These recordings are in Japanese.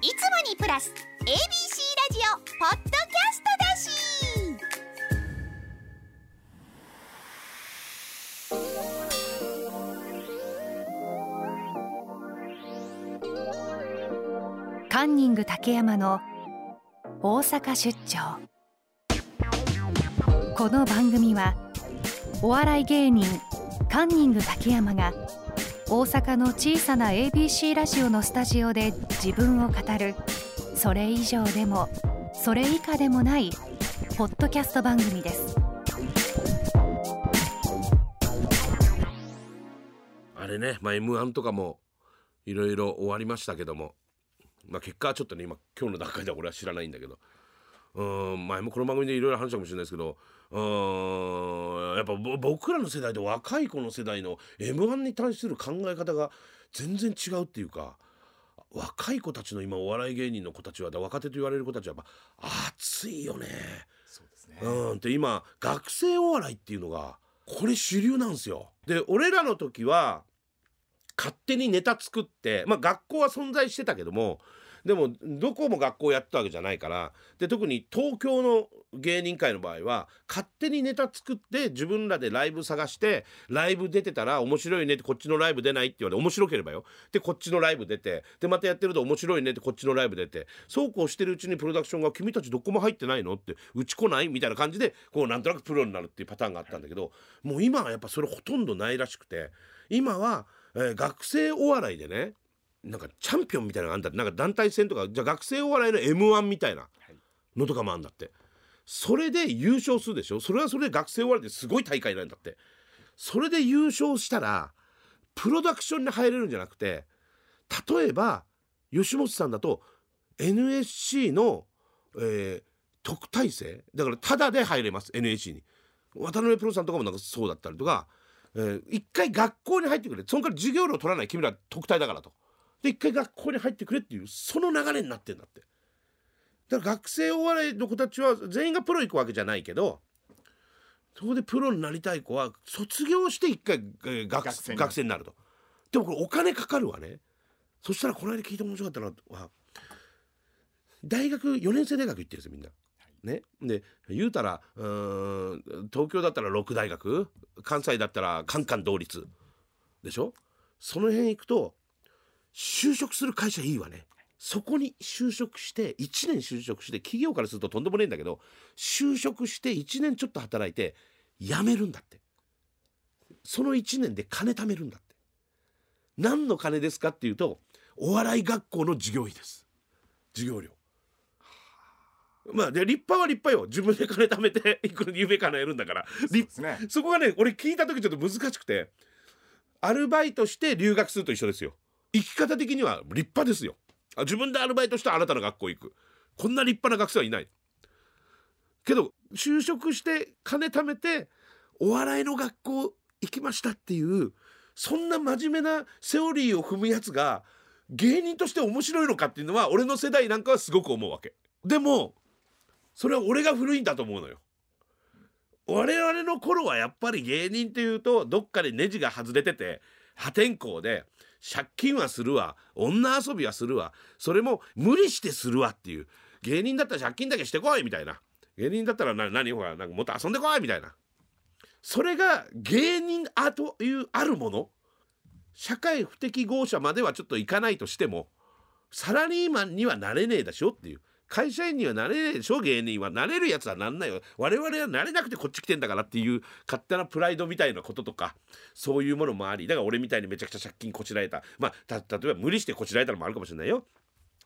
いつもにプラス ABC ラジオポッドキャストだし。カンニング竹山の大阪出張。この番組はお笑い芸人カンニング竹山が大阪の小さな ABC ラジオのスタジオで自分を語る。それ以上でもそれ以下でもないポッドキャスト番組です。あれね、まあ、m 1とかもいろいろ終わりましたけども、まあ、結果はちょっとね今今日の段階では俺は知らないんだけど。うん前もこの番組でいろいろ話したかもしれないですけどうんやっぱぼ僕らの世代と若い子の世代の m 1に対する考え方が全然違うっていうか若い子たちの今お笑い芸人の子たちは若手と言われる子たちはやっぱ熱いよね。そうですねうんで今学生お笑いっていうのがこれ主流なんですよ。で俺らの時は勝手にネタ作ってまあ学校は存在してたけどもでもどこも学校やってたわけじゃないからで特に東京の芸人界の場合は勝手にネタ作って自分らでライブ探してライブ出てたら面白いねってこっちのライブ出ないって言われて面白ければよでこっちのライブ出てでまたやってると面白いねってこっちのライブ出てそうこうしてるうちにプロダクションが「君たちどこも入ってないの?」って「うち来ない?」みたいな感じでこうなんとなくプロになるっていうパターンがあったんだけどもう今はやっぱそれほとんどないらしくて今は、えー学生お笑いでねなんかチャンピオンみたいなのがあんだって。なんか団体戦とかじゃ学生お笑いの m 1みたいなのとかもあんだって。それで優勝するでしょ？それはそれで学生お笑いってすごい大会なんだって。それで優勝したらプロダクションに入れるんじゃなくて例えば吉本さんだと NSC の、えー特待生？だからタダで入れます NSC に。渡辺プロさんとかもなんかそうだったりとか、えー一回学校に入ってくれ。そのから授業料取らない君ら特待だからと。で一回学校に入ってくれっていうその流れになってんだって。だから学生お笑いの子たちは全員がプロ行くわけじゃないけどそこでプロになりたい子は卒業して一回、えー学学生になる。学生になると。でもこれお金かかるわね。そしたらこの間聞いて面白かったのは大学4年生大学行ってるんですよみんな。ね、で言うたらうーん東京だったら六大学。関西だったらカンカン同率。でしょ？その辺行くと就職する会社いいわね。そこに就職して1年就職して企業からするととんでもねえんだけど就職して1年ちょっと働いて辞めるんだって。その1年で金貯めるんだって。何の金ですかっていうとお笑い学校の授業費です。授業料。まあで立派は立派よ。自分で金貯めていく夢叶えるんだから。そね。そこがね俺聞いた時ちょっと難しくてアルバイトして留学すると一緒ですよ生き方的には立派ですよ。自分でアルバイトしてあなたの学校行く。こんな立派な学生はいない。けど就職して金貯めてお笑いの学校行きましたっていうそんな真面目なセオリーを踏むやつが芸人として面白いのかっていうのは俺の世代なんかはすごく思うわけ。でもそれは俺が古いんだと思うのよ。我々の頃はやっぱり芸人っていうとどっかでネジが外れてて破天荒で借金はするわ。女遊びはするわ。それも無理してするわっていう。芸人だったら借金だけしてこいみたいな。芸人だったら何？ほらなんかもっと遊んでこいみたいな。それが芸人あというあるもの。社会不適合者まではちょっといかないとしてもサラリーマンにはなれねえだしょっていう。会社員にはなれねえでしょ芸人はなれるやつはなんないよ。我々はなれなくてこっち来てんだからっていう勝手なプライドみたいなこととかそういうものもあり。だから俺みたいにめちゃくちゃ借金こちられた。まあた例えば無理してこちられたのもあるかもしれないよ。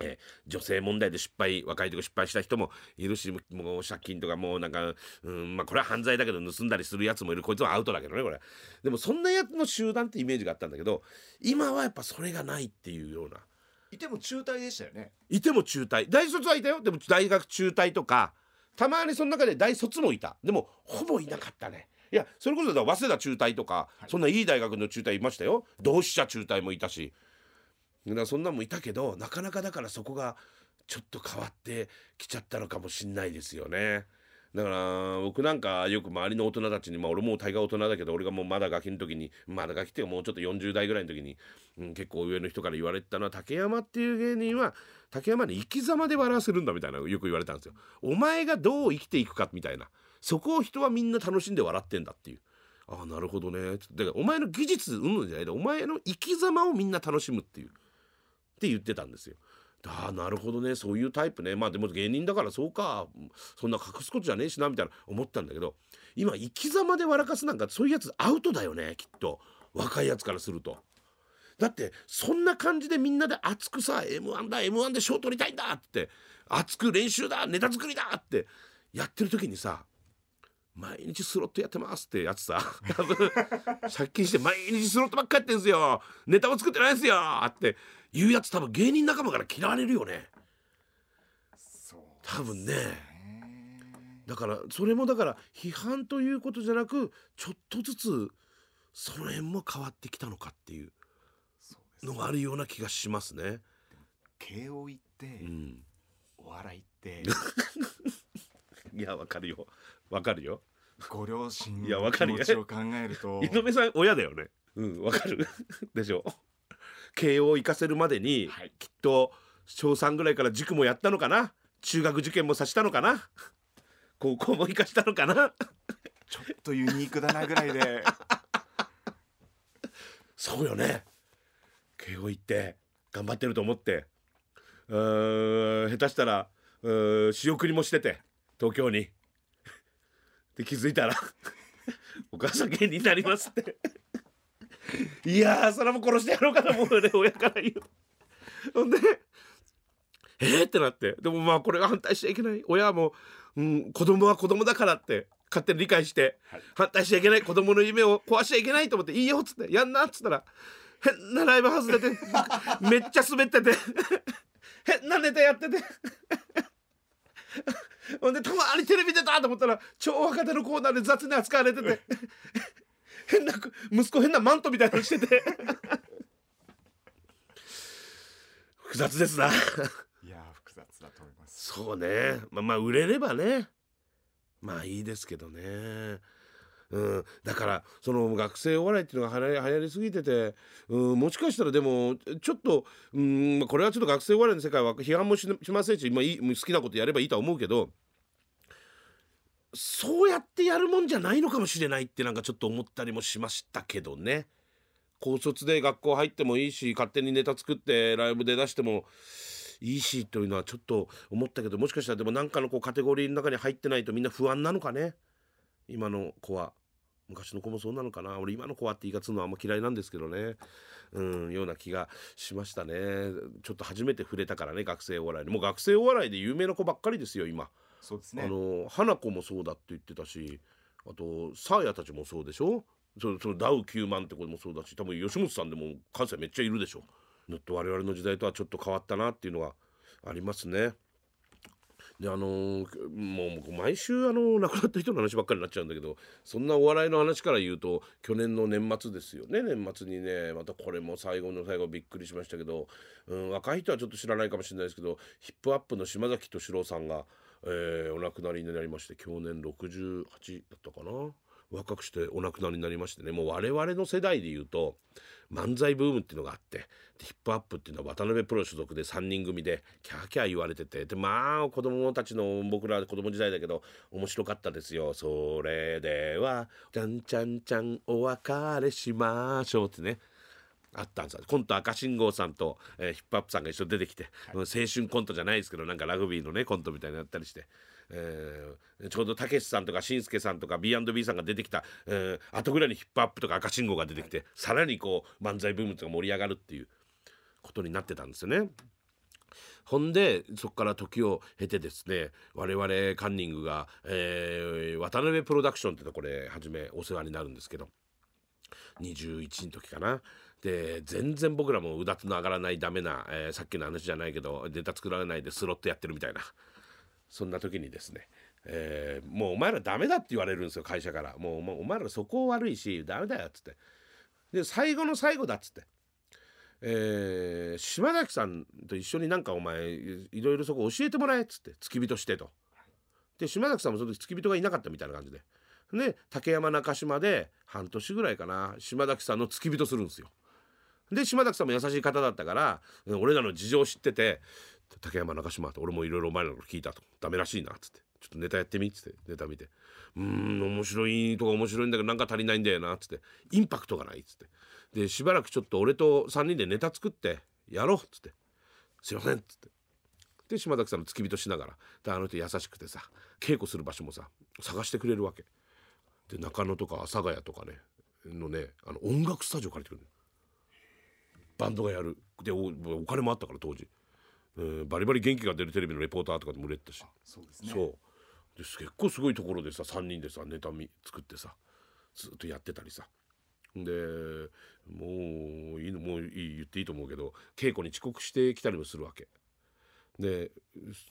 えー女性問題で失敗若い時失敗した人もいるしもう借金とかもうなんか、うん、まあこれは犯罪だけど盗んだりするやつもいる。こいつはアウトだけどねこれ。でもそんなやつの集団ってイメージがあったんだけど今はやっぱそれがないっていうような。いても中退でしたよね。いても中退。大卒はいたよ。でも大学中退とかたまにその中で大卒もいた。でもほぼいなかったね。いやそれこそ早稲田中退とか、そんないい大学の中退いましたよ。同志社中退もいたし。だそんなんもいたけどなかなかだからそこがちょっと変わってきちゃったのかもしんないですよねだから僕なんかよく周りの大人たちにまあ俺も大概大人だけど俺がもうまだガキの時にまだガキっていうかもうちょっと40代ぐらいの時に、うん、結構上の人から言われてたのは竹山っていう芸人は竹山に生き様で笑わせるんだみたいなよく言われたんですよ。お前がどう生きていくかみたいなそこを人はみんな楽しんで笑ってんだっていう。ああなるほどねだからお前の技術うんじゃないでお前の生き様をみんな楽しむっていうって言ってたんですよ。ああなるほどね。そういうタイプね。まあでも芸人だからそうか。そんな隠すことじゃねえしなみたいな思ったんだけど今生き様で笑かすなんかそういうやつアウトだよねきっと。若いやつからすると。だってそんな感じでみんなで熱くさ m 1だ m 1で賞取りたいんだって熱く練習だネタ作りだってやってる時にさ毎日スロットやってますってやつさ。多 分借金して毎日スロットばっかやってんすよ。ネタも作ってないんすよ。っていうやつ多分芸人仲間から嫌われるよね。多分ね。ねだからそれもだから批判ということじゃなくちょっとずつその辺も変わってきたのかっていうのがあるような気がしますね。慶応行って、うん、お笑いって。いやわかるよわかるよ。ご両親いやわの気かるよ。持ちを考えると。井上さん親だよね。うんわかる。でしょ。慶応行かせるまでに、はい。きっと小3ぐらいから塾もやったのかな？中学受験もさしたのかな？高校も行かしたのかな？ちょっとユニークだなぐらいで。そうよね。慶応行って頑張ってると思って。うーん下手したらうーん仕送りもしてて東京にで気づいたらお母さん芸人になりますって。いやーそれも殺してやろうかと思うよね親から言うほんでえー、ってなって。でもまあこれが反対しちゃいけない。親はもう、うん、子供は子供だからって勝手に理解して、はい。反対しちゃいけない。子供の夢を壊しちゃいけないと思って「いいよ」っつって「やんな」っつったら変なライブ外れてめっちゃ滑ってて変なネタやっててほんでたまにテレビ出たと思ったら超若手のコーナーで雑に扱われてて変な息子変なマントみたいなのしてて複雑ですな。いやー複雑だと思いますそうねまあまあ売れればねまあいいですけどね。うん、だからその学生お笑いっていうのが流行りすぎてて、うん、もしかしたらでもちょっと、うん、これはちょっと学生お笑いの世界は批判もしませんし、まあ、いい好きなことやればいいとは思うけどそうやってやるもんじゃないのかもしれないってなんかちょっと思ったりもしましたけどね。高卒で学校入ってもいいし勝手にネタ作ってライブで出してもいいしというのはちょっと思ったけどもしかしたらでも何かのこうカテゴリーの中に入ってないとみんな不安なのかね。今の子は。昔の子もそうなのかな。俺今の子はって言い方するのはあんま嫌いなんですけどね。うんような気がしましたね。ちょっと初めて触れたからね学生お笑いに。もう学生お笑いで有名な子ばっかりですよ今、あそうですね。の花子もそうだって言ってたしあとサーヤたちもそうでしょ？そのそのダウ9万って子もそうだし多分吉本さんでも関西めっちゃいるでしょ。だって我々の時代とはちょっと変わったなっていうのがありますねであのーもう毎週あの亡くなった人の話ばっかりになっちゃうんだけどそんなお笑いの話から言うと去年の年末ですよね年末にね。またこれも最後の最後びっくりしましたけど、うん、若い人はちょっと知らないかもしれないですけどヒップアップの島崎敏郎さんが、えーお亡くなりになりまして去年68だったかな。若くしてお亡くなりになりましてね。もう我々の世代で言うと漫才ブームっていうのがあってでヒップアップっていうのは渡辺プロ所属で3人組でキャーキャー言われててでまあ子供たちの僕ら子供時代だけど面白かったですよ。それでは「ちゃんちゃんちゃんお別れしましょう」ってね。あったんですよ。コント赤信号さんと、えーヒップアップさんが一緒に出てきて、うん青春コントじゃないですけどなんかラグビーのねコントみたいなのやったりして、えーちょうどたけしさんとかしんすけさんとか B&B さんが出てきた、えー後ぐらいにヒップアップとか赤信号が出てきて、さらにこう漫才ブームとか盛り上がるっていうことになってたんですよね。ほんでそこから時を経てですね我々カンニングが、えー渡辺プロダクションっていうのこれ初めお世話になるんですけど21の時かな。で全然僕らもうだつの上がらないダメな、えーさっきの話じゃないけどネタ作られないでスロットやってるみたいなそんな時にですね、えーもうお前らダメだって言われるんですよ会社から。もうお前らそこ悪いしダメだよっつって。で最後の最後だっつって。えー島崎さんと一緒になんかお前いろいろそこ教えてもらえっつって。付き人してと。で島崎さんもその時付き人がいなかったみたいな感じで。で竹山中島で半年ぐらいかな島崎さんの付き人するんですよ。で島崎さんも優しい方だったから俺らの事情を知ってて「竹山中島」って俺もいろいろ前のこと聞いたと「ダメらしいな」っつって「ちょっとネタやってみ」っつって。ネタ見て「うん面白いとか面白いんだけどなんか足りないんだよな」っつって「インパクトがない」っつって。でしばらくちょっと俺と3人でネタ作ってやろうっつって「すいません」っつって。で島崎さんの付き人しながらであの人優しくてさ稽古する場所もさ探してくれるわけ。で中野とか阿佐ヶ谷とかねのねあの音楽スタジオ借りてくるバンドがやる。でお金もあったから当時、うんバリバリ元気が出るテレビのレポーターとかでも売れてたし、そうですね。そう。です結構すごいところでさ3人でさネタ見作ってさずっとやってたりさ。でもういいのもういい言っていいと思うけど稽古に遅刻してきたりもするわけ。です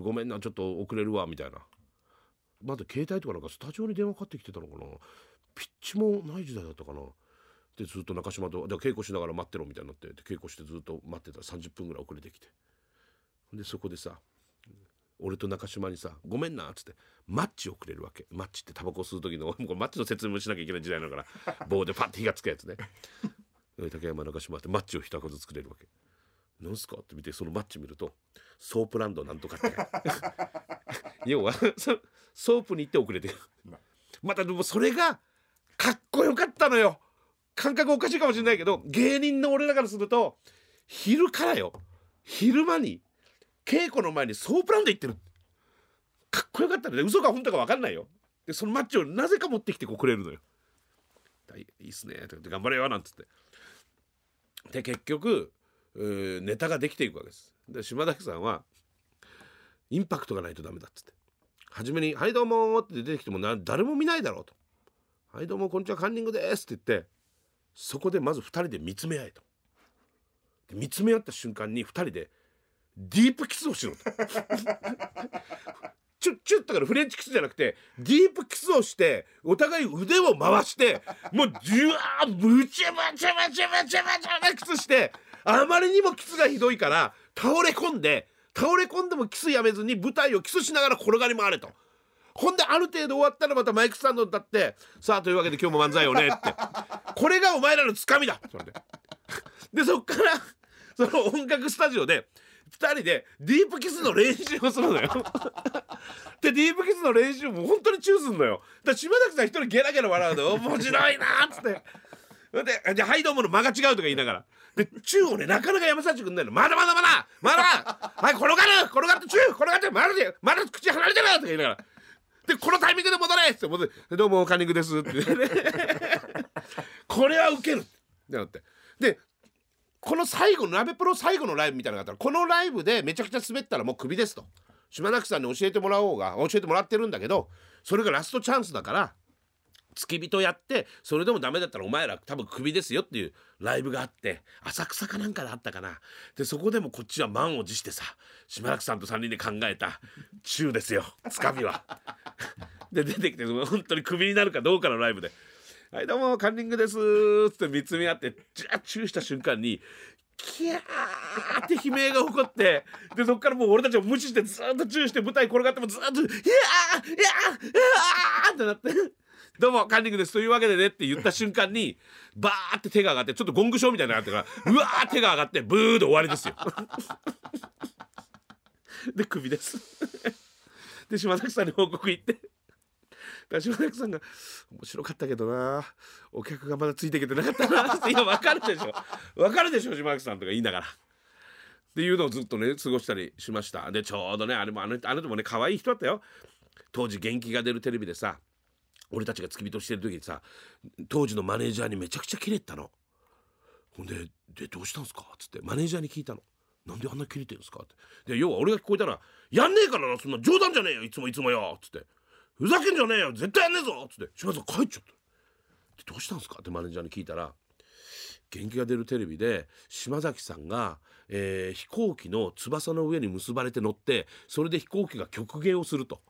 ごめんなちょっと遅れるわみたいな。まだ携帯とかなんかスタジオに電話かかってきてたのかな。ピッチもない時代だったかな。でずっと中島とで稽古しながら待ってろみたいになってで稽古してずっと待ってた。ら30分ぐらい遅れてきてでそこでさ俺と中島にさ「ごめんな」っつってマッチをくれるわけ。マッチってタバコ吸う時の もうマッチの説明もしなきゃいけない時代だから 棒でパッて火がつくやつね。で 竹山中島ってマッチを一箱ずつくれるわけ「なんすか?」って見てそのマッチ見ると「ソープランドなんとか」って。要はそソープに行って遅れてる。またでもそれがかっこよかったのよ。感覚おかしいかもしれないけど芸人の俺らからすると昼からよ。昼間に稽古の前にソープランド行ってる。かっこよかったね嘘か本当か分かんないよ。でそのマッチをなぜか持ってきてこうくれるのよ。いいっすね。とかって頑張れよなんつって。で結局ネタができていくわけです。で島崎さんはインパクトがないとダメだっつって。初めに「はいどうも」って出てきてもな誰も見ないだろうと「はいどうもこんにちはカンニングです」って言ってそこでまず2人で見つめ合えと。見つめ合った瞬間に2人でディープキスをしろとチュッチュッとからフレンチキスじゃなくてディープキスをしてお互い腕を回してもうジュワーブチャバチャバチャバチャバチャバキスしてあまりにもキスがひどいから倒れ込んで倒れ込んでもキスやめずに舞台をキスしながら転がり回れと。ほんである程度終わったらまたマイクスタンドに立って「さあというわけで今日も漫才をね」ってこれがお前らのつかみだそれでそっからその音楽スタジオで2人でディープキスの練習をするのよ。でディープキスの練習も本当にチューすんのよ。だ島崎さん一人ゲラゲラ笑うの 面白いなっつって。で「じゃあはいどうも」の間が違うとか言いながら。でチューをねなかなかやめさせてくんないのまだまだまだまだはい転がる転がってチュー転がってまだでまだ口離れてるとか言いながら。でこのタイミングで戻れって戻ってどうもカンニングですって。これはウケるってなって。でこの最後の鍋プロ最後のライブみたいなのがあったらこのライブでめちゃくちゃ滑ったらもうクビですと。島崎さんに教えてもらおうが教えてもらってるんだけどそれがラストチャンスだから付き人やってそれでもダメだったらお前ら多分クビですよっていうライブがあって浅草かなんかであったかな。でそこでもこっちは満を持してさ島崎さんと3人で考えた中ですよ。つかみは。で出てきて本当にクビになるかどうかのライブで「はいどうもカンニングです」って見つめ合ってジャッチューした瞬間にキャーって悲鳴が起こってでそっからもう俺たちを無視してずっとチューして舞台転がってもずっと「いやーいやーいやー!」ってなって「どうもカンニングです」というわけでねって言った瞬間にバーって手が上がってちょっとゴングショーみたいなあってからうわー手が上がってブーで終わりですよ。でクビです。で島崎さんに報告行って。島崎さんが「面白かったけどな。お客がまだついてきてなかったな」って「いや分かるでしょ。分かるでしょ島崎さん」とか言いながら。っていうのをずっとね過ごしたりしました。でちょうどねあれもあのあの人もね可愛い人だったよ。当時元気が出るテレビでさ俺たちが付き人してる時にさ当時のマネージャーにめちゃくちゃキレてたの。ほんで「でどうしたんすか?」っつってマネージャーに聞いたの「なんであんなキレてるんすか?」って。で要は俺が聞こえたら「やんねえからなそんな冗談じゃねえよいつもいつもよ」っつって「ふざけんじゃねえよ絶対やんねえぞ」っつって島田さん帰っちゃったどうしたんですか？ってマネージャーに聞いたら元気が出るテレビで島崎さんが、えー飛行機の翼の上に結ばれて乗ってそれで飛行機が曲芸をすると。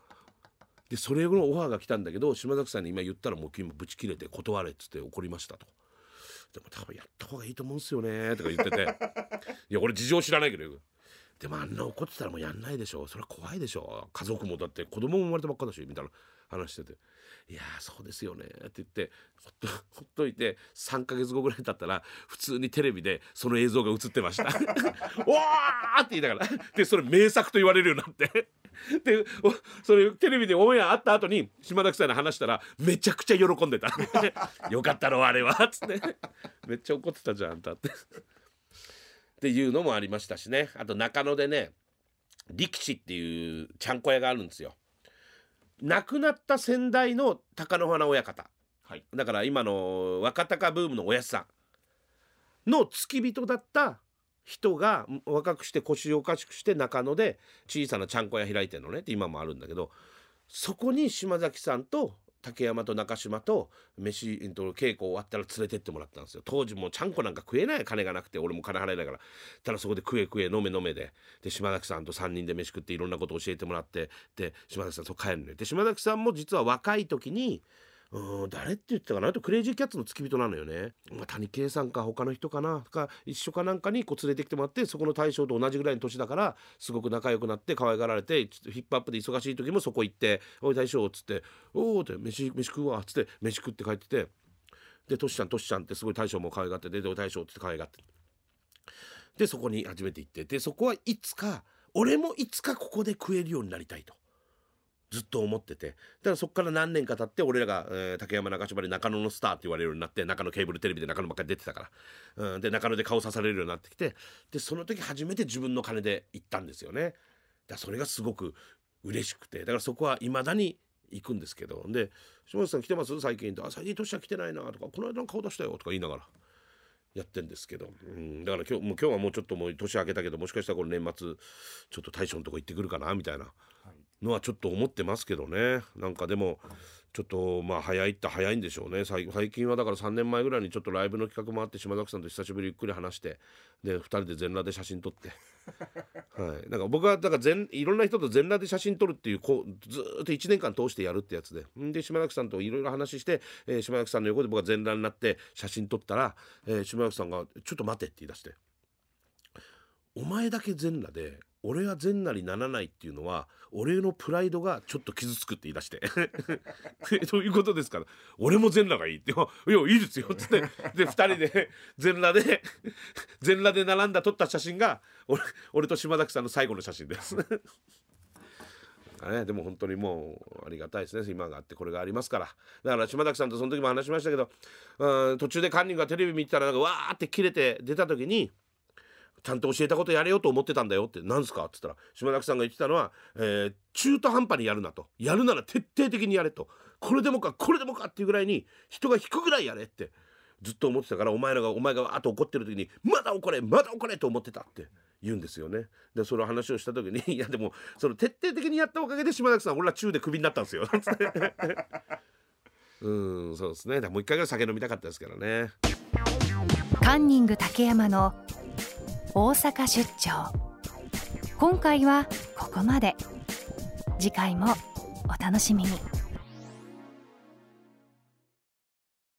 でそれのオファーが来たんだけど島崎さんに今言ったらもう今ブチ切れて断れっつって怒りましたと。でも多分やった方がいいと思うんすよねとか言ってていや俺事情知らないけどでもあんな怒ってたらもうやんないでしょそれは怖いでしょ家族もだって子供も生まれたばっかだしみたいな話してて「いやーそうですよね」って言ってほっと ほっといて3ヶ月後ぐらい経ったら普通にテレビでその映像が映ってました「おー!」って言いながら。でそれ名作と言われるようになって。でおそれテレビでオンエアあった後に島崎さんに話したらめちゃくちゃ喜んでた「よかったろあれは」っつって。めっちゃ怒ってたじゃんあんた。って。っていうのもありましたしね。あと中野でね力士っていうちゃんこ屋があるんですよ。亡くなった先代の貴乃花親方。はい。だから今の若鷹ブームのおやすさん。の付き人だった人が若くして腰をおかしくして中野で小さなちゃんこ屋開いてるのねって今もあるんだけどそこに島崎さんと竹山と中島と飯えっと稽古終わったら連れてってもらったんですよ。当時もうちゃんこなんか食えない金がなくて俺も金払いながら。ただそこで食え食え飲め飲めで。で島崎さんと3人で飯食っていろんなこと教えてもらって。で島崎さんと帰るのよ。で島崎さんも実は若い時にうん誰って言ってたかな？あとクレイジーキャッツの付き人なのよね、まあ、谷圭さんか他の人かな？か一緒かなんかにこう連れてきてもらってそこの大将と同じぐらいの年だからすごく仲良くなって可愛がられてちょっとヒップアップで忙しい時もそこ行って「おい大将」っつって「おお」って飯飯食うわっつって飯食って帰っててでトシちゃんトシちゃんってすごい大将も可愛がってで大将っつって可愛がって。でそこに初めて行ってでそこはいつか俺もいつかここで食えるようになりたいと。ずっと思ってて。だからそこから何年か経って俺らが、えー竹山中島で中野のスターって言われるようになって中野ケーブルテレビで中野ばっかり出てたから、うん、で中野で顔さされるようになってきて。でその時初めて自分の金で行ったんですよね。だそれがすごく嬉しくて。だからそこはいまだに行くんですけど。で「島内さん来てます？最近」と「あ最近年は来てないな」とか「この間の顔出したよ」とか言いながら。やってんですけど、うん、だから今日もう今日はもうちょっともう年明けたけどもしかしたらこの年末ちょっと大将のとこ行ってくるかなみたいな。のはちょっと思ってますけどね。なんかでもちょっとまあ早いって早いんでしょうね。最最近はだから3年前ぐらいにちょっとライブの企画もあって島崎さんと久しぶりにゆっくり話してで2人で全裸で写真撮って。はい。なんか僕はだから全いろんな人と全裸で写真撮るっていうこうずーっと1年間通してやるってやつで。んで島崎さんといろいろ話して、えー島崎さんの横で僕は全裸になって写真撮ったら、えー島崎さんが「ちょっと待て」って言い出して。お前だけ全裸で俺は全裸にならないっていうのは俺のプライドがちょっと傷つくって言い出して。えどういうことですから。俺も全裸がいい。って「いやいやいいですよ」っつって。で2人で全裸で全裸で並んだ撮った写真が俺俺と島崎さんの最後の写真です。ね、でも本当にもうありがたいですね。今があってこれがありますから。だから島崎さんとその時も話しましたけどうん途中でカンニングがテレビ見てたらなんかわーって切れて出た時にちゃんと教えたことやれよと思ってたんだよって何すかって言ったら島崎さんが言ってたのは、えー中途半端にやるなと。やるなら徹底的にやれと。これでもかこれでもかっていうぐらいに人が引くぐらいやれってずっと思ってたからお前らがお前があと怒ってる時にまだ怒れまだ怒れと思ってたって言うんですよね。でその話をした時にいやでもその徹底的にやったおかげで島崎さん俺ら中でクビになったんですよ。うんそうですね。もう一回ぐらい酒飲みたかったですからね。カンニング竹山の大阪出張。今回はここまで。次回もお楽しみに。